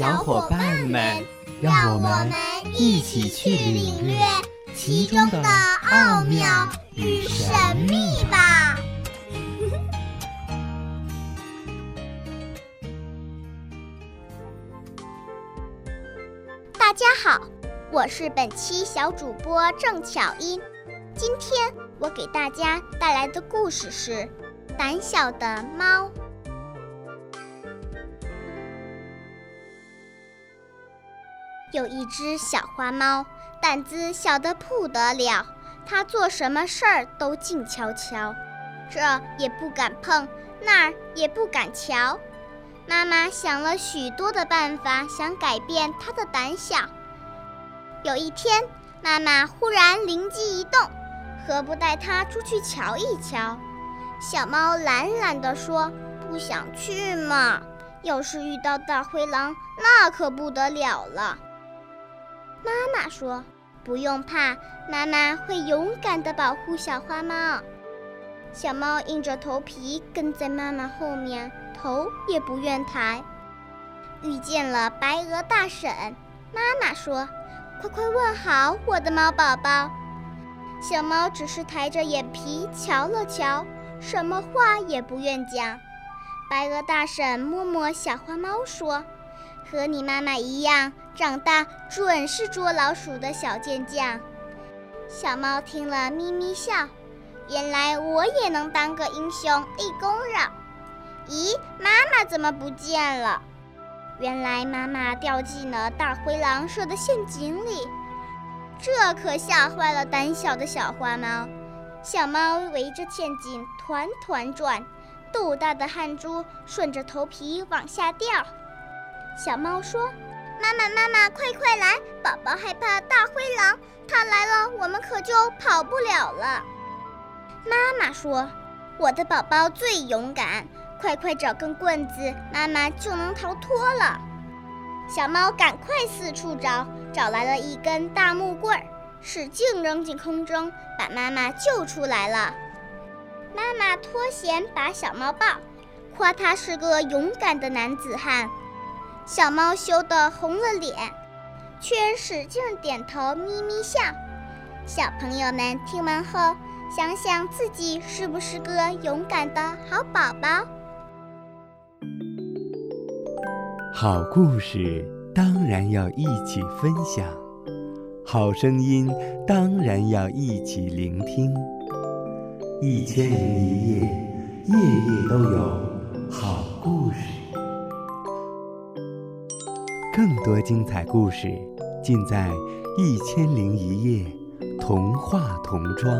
小伙伴们，让我们一起去领略其中的奥妙与神秘吧！大家好，我是本期小主播郑巧音。今天我给大家带来的故事是《胆小的猫》。有一只小花猫，胆子小得不得了。它做什么事儿都静悄悄，这也不敢碰，那儿也不敢瞧。妈妈想了许多的办法，想改变它的胆小。有一天，妈妈忽然灵机一动，何不带它出去瞧一瞧？小猫懒懒地说：“不想去嘛，要是遇到大灰狼，那可不得了了。”妈妈说：“不用怕，妈妈会勇敢地保护小花猫。”小猫硬着头皮跟在妈妈后面，头也不愿抬。遇见了。白鹅大婶，妈妈说：“快快问好，我的猫宝宝。”小猫只是抬着眼皮瞧了。瞧，什么话也不愿讲。白鹅大婶摸摸小花猫说。和你妈妈一样，长大准是捉老鼠的小健将。小猫听了，咪咪笑。原来我也能当个英雄，立功了。咦，妈妈怎么不见了？原来妈妈掉进了大灰狼设的陷阱里。这可吓坏了胆小的小花猫。小猫围着陷阱团团转，豆大的汗珠顺着头皮往下掉。小猫说：“妈妈，妈妈，快快来！宝宝害怕大灰狼，它来了，我们可就跑不了了。”妈妈说：“我的宝宝最勇敢，快快找根棍子，妈妈就能逃脱了。”小猫赶快四处找，找来了一根大木棍儿，使劲扔进空中，把妈妈救出来了。妈妈脱险把小猫抱，夸他是个勇敢的男子汉。小猫羞得红了脸，却使劲点头，咪咪笑。小朋友们听完后，想想自己是不是个勇敢的好宝宝？好故事当然要一起分享，好声音当然要一起聆听。一千零一夜，夜夜都有好故事。更多精彩故事，尽在《一千零一夜》童话童装。